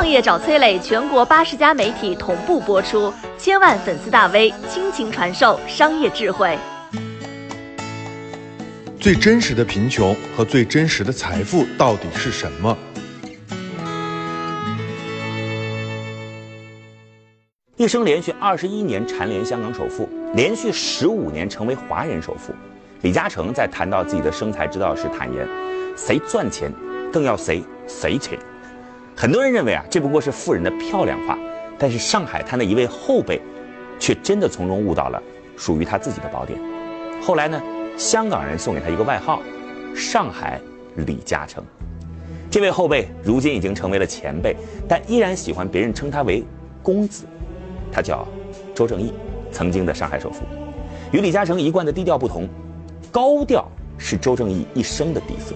创业找崔磊，全国八十家媒体同步播出，千万粉丝大 V 倾情传授商业智慧。最真实的贫穷和最真实的财富到底是什么？一生连续二十一年蝉联香港首富，连续十五年成为华人首富。李嘉诚在谈到自己的生财之道时坦言：“谁赚钱，更要谁谁钱。”很多人认为啊，这不过是富人的漂亮话，但是上海滩的一位后辈，却真的从中悟到了属于他自己的宝典。后来呢，香港人送给他一个外号：“上海李嘉诚。”这位后辈如今已经成为了前辈，但依然喜欢别人称他为“公子”。他叫周正义，曾经的上海首富。与李嘉诚一贯的低调不同，高调是周正义一生的底色。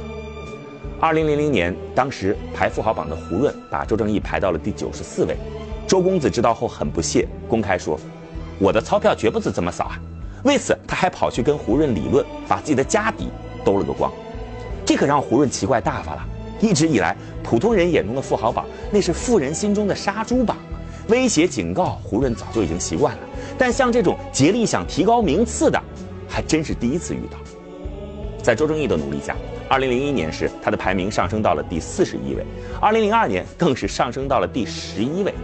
二零零零年，当时排富豪榜的胡润把周正义排到了第九十四位。周公子知道后很不屑，公开说：“我的钞票绝不是这么少啊！”为此，他还跑去跟胡润理论，把自己的家底兜了个光。这可让胡润奇怪大发了。一直以来，普通人眼中的富豪榜，那是富人心中的杀猪榜。威胁警告，胡润早就已经习惯了，但像这种竭力想提高名次的，还真是第一次遇到。在周正义的努力下，2001年时他的排名上升到了第四十一位，2002年更是上升到了第十一位。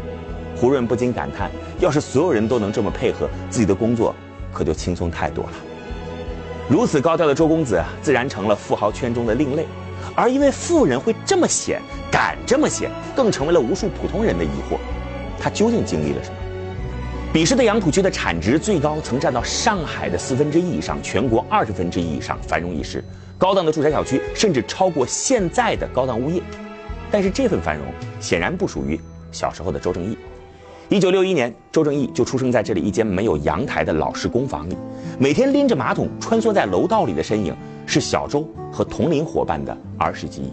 胡润不禁感叹：要是所有人都能这么配合，自己的工作可就轻松太多了。如此高调的周公子，自然成了富豪圈中的另类。而一位富人会这么显，敢这么显，更成为了无数普通人的疑惑。他究竟经历了什么？彼时的杨浦区的产值最高，曾占到上海的四分之一以上，全国二十分之一以上，繁荣一时。高档的住宅小区甚至超过现在的高档物业。但是这份繁荣显然不属于小时候的周正义。一九六一年，周正义就出生在这里一间没有阳台的老式公房里，每天拎着马桶穿梭在楼道里的身影，是小周和同龄伙伴的儿时记忆。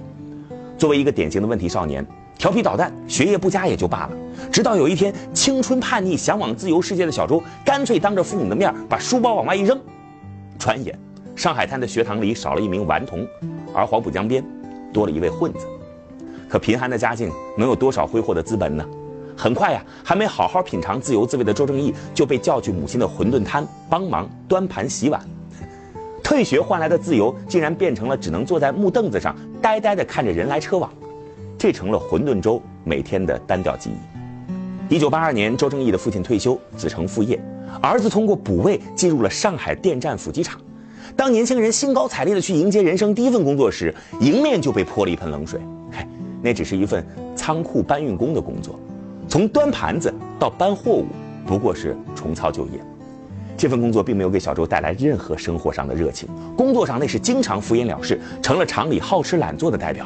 作为一个典型的问题少年。调皮捣蛋，学业不佳也就罢了。直到有一天，青春叛逆、向往自由世界的小周，干脆当着父母的面把书包往外一扔。转眼，上海滩的学堂里少了一名顽童，而黄浦江边多了一位混子。可贫寒的家境能有多少挥霍的资本呢？很快呀，还没好好品尝自由滋味的周正义就被叫去母亲的馄饨摊帮忙端盘洗碗。退学换来的自由，竟然变成了只能坐在木凳子上呆呆地看着人来车往。这成了馄饨粥每天的单调记忆。一九八二年，周正义的父亲退休，子承父业，儿子通过补位进入了上海电站辅机厂。当年轻人兴高采烈地去迎接人生第一份工作时，迎面就被泼了一盆冷水。嘿，那只是一份仓库搬运工的工作，从端盘子到搬货物，不过是重操旧业。这份工作并没有给小周带来任何生活上的热情，工作上那是经常敷衍了事，成了厂里好吃懒做的代表。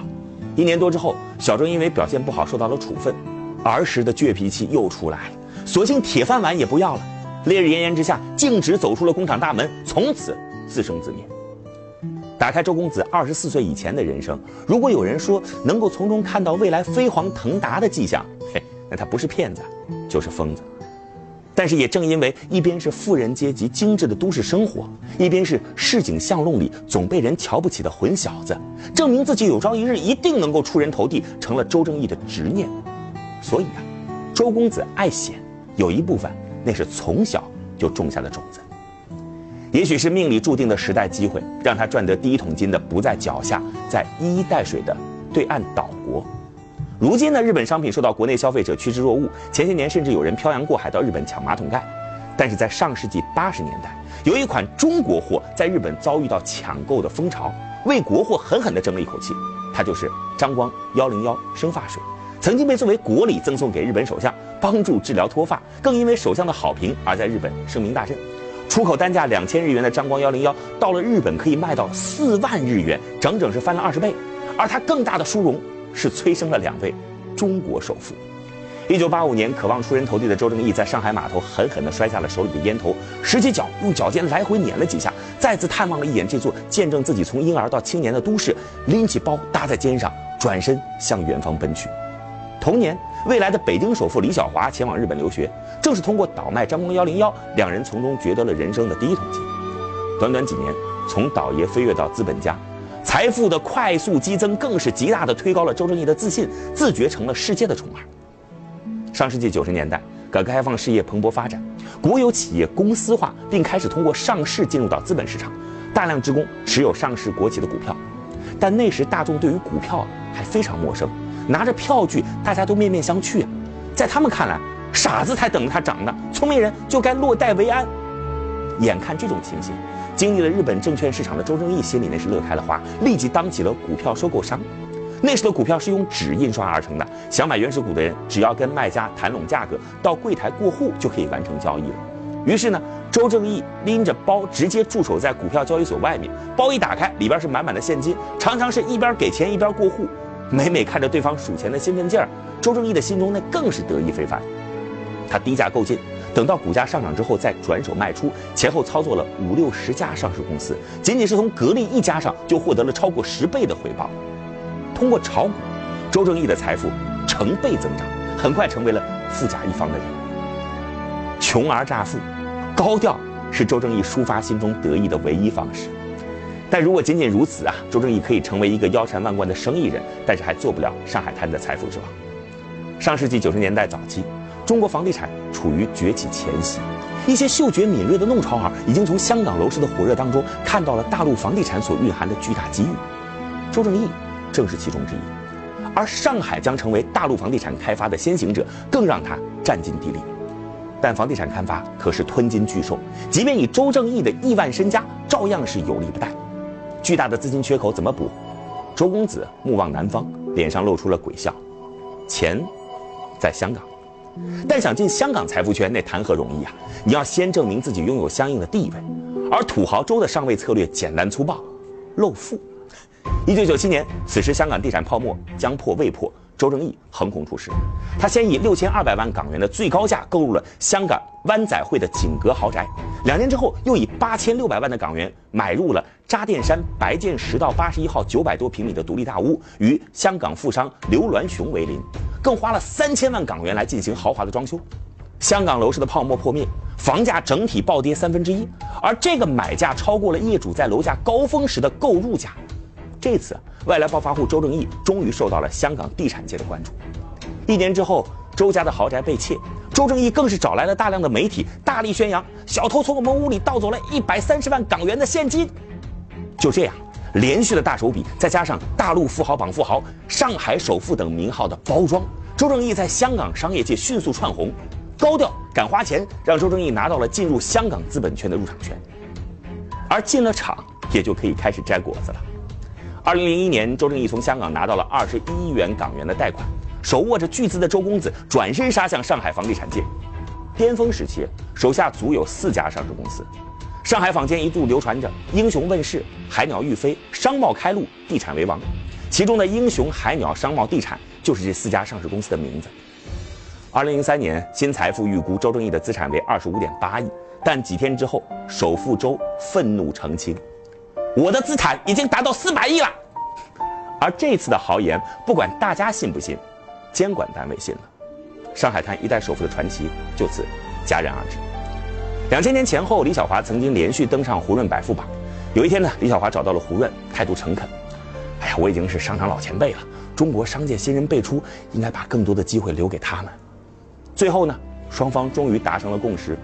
一年多之后，小周因为表现不好受到了处分，儿时的倔脾气又出来了，索性铁饭碗也不要了。烈日炎炎之下，径直走出了工厂大门，从此自生自灭。打开周公子二十四岁以前的人生，如果有人说能够从中看到未来飞黄腾达的迹象，嘿，那他不是骗子，就是疯子。但是也正因为一边是富人阶级精致的都市生活，一边是市井巷弄里总被人瞧不起的混小子，证明自己有朝一日一定能够出人头地，成了周正义的执念。所以啊，周公子爱显，有一部分那是从小就种下的种子。也许是命里注定的时代机会，让他赚得第一桶金的不在脚下，在一衣带水的对岸岛国。如今呢，日本商品受到国内消费者趋之若鹜。前些年甚至有人漂洋过海到日本抢马桶盖。但是在上世纪八十年代，有一款中国货在日本遭遇到抢购的风潮，为国货狠狠地争了一口气。它就是张光幺零幺生发水，曾经被作为国礼赠送给日本首相，帮助治疗脱发，更因为首相的好评而在日本声名大振。出口单价两千日元的张光幺零幺，到了日本可以卖到四万日元，整整是翻了二十倍。而它更大的殊荣。是催生了两位中国首富。一九八五年，渴望出人头地的周正义在上海码头狠狠地摔下了手里的烟头，拾起脚，用脚尖来回碾了几下，再次探望了一眼这座见证自己从婴儿到青年的都市，拎起包搭在肩上，转身向远方奔去。同年，未来的北京首富李小华前往日本留学，正是通过倒卖张光幺零幺，两人从中掘得了人生的第一桶金。短短几年，从倒爷飞跃到资本家。财富的快速激增，更是极大的推高了周正义的自信，自觉成了世界的宠儿。上世纪九十年代，改革开放事业蓬勃发展，国有企业公司化，并开始通过上市进入到资本市场，大量职工持有上市国企的股票。但那时大众对于股票还非常陌生，拿着票据，大家都面面相觑啊。在他们看来，傻子才等着它涨呢，聪明人就该落袋为安。眼看这种情形，经历了日本证券市场的周正义心里那是乐开了花，立即当起了股票收购商。那时的股票是用纸印刷而成的，想买原始股的人只要跟卖家谈拢价格，到柜台过户就可以完成交易了。于是呢，周正义拎着包直接驻守在股票交易所外面，包一打开，里边是满满的现金，常常是一边给钱一边过户。每每看着对方数钱的兴奋劲儿，周正义的心中那更是得意非凡。他低价购进，等到股价上涨之后再转手卖出，前后操作了五六十家上市公司，仅仅是从格力一家上就获得了超过十倍的回报。通过炒股，周正义的财富成倍增长，很快成为了富甲一方的人。穷而乍富，高调是周正义抒发心中得意的唯一方式。但如果仅仅如此啊，周正义可以成为一个腰缠万贯的生意人，但是还做不了上海滩的财富之王。上世纪九十年代早期，中国房地产处于崛起前夕，一些嗅觉敏锐的弄潮儿已经从香港楼市的火热当中看到了大陆房地产所蕴含的巨大机遇。周正义正是其中之一，而上海将成为大陆房地产开发的先行者，更让他占尽地利。但房地产开发可是吞金巨兽，即便以周正义的亿万身家，照样是有利不贷。巨大的资金缺口怎么补？周公子目望南方，脸上露出了鬼笑。钱在香港，但想进香港财富圈，那谈何容易啊！你要先证明自己拥有相应的地位。而土豪周的上位策略简单粗暴，露富。一九九七年，此时香港地产泡沫将破未破。周正义横空出世，他先以六千二百万港元的最高价购入了香港湾仔汇的景阁豪宅，两年之后又以八千六百万的港元买入了渣甸山白建十到八十一号九百多平米的独立大屋，与香港富商刘銮雄为邻，更花了三千万港元来进行豪华的装修。香港楼市的泡沫破灭，房价整体暴跌三分之一，而这个买价超过了业主在楼价高峰时的购入价。这次外来暴发户周正义终于受到了香港地产界的关注。一年之后，周家的豪宅被窃，周正义更是找来了大量的媒体，大力宣扬小偷从我们屋里盗走了一百三十万港元的现金。就这样，连续的大手笔，再加上大陆富豪榜富豪、上海首富等名号的包装，周正义在香港商业界迅速窜红。高调敢花钱，让周正义拿到了进入香港资本圈的入场权，而进了场，也就可以开始摘果子了。二零零一年，周正义从香港拿到了二十一亿元港元的贷款，手握着巨资的周公子转身杀向上海房地产界。巅峰时期，手下足有四家上市公司。上海坊间一度流传着“英雄问世，海鸟欲飞，商贸开路，地产为王”，其中的“英雄”“海鸟”“商贸”“地产”就是这四家上市公司的名字。二零零三年，新财富预估周正义的资产为二十五点八亿，但几天之后，首富周愤怒澄清。我的资产已经达到四百亿了，而这次的豪言，不管大家信不信，监管单位信了，上海滩一代首富的传奇就此戛然而止。两千年前后，李小华曾经连续登上胡润百富榜。有一天呢，李小华找到了胡润，态度诚恳：“哎呀，我已经是商场老前辈了，中国商界新人辈出，应该把更多的机会留给他们。”最后呢，双方终于达成了共识：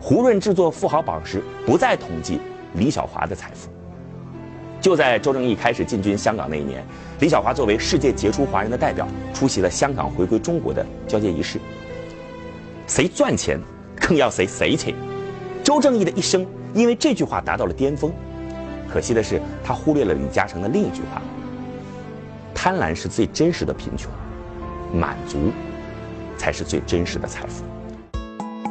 胡润制作富豪榜时，不再统计李小华的财富。就在周正义开始进军香港那一年，李小华作为世界杰出华人的代表，出席了香港回归中国的交接仪式。谁赚钱，更要谁谁钱。周正义的一生因为这句话达到了巅峰。可惜的是，他忽略了李嘉诚的另一句话：贪婪是最真实的贫穷，满足才是最真实的财富。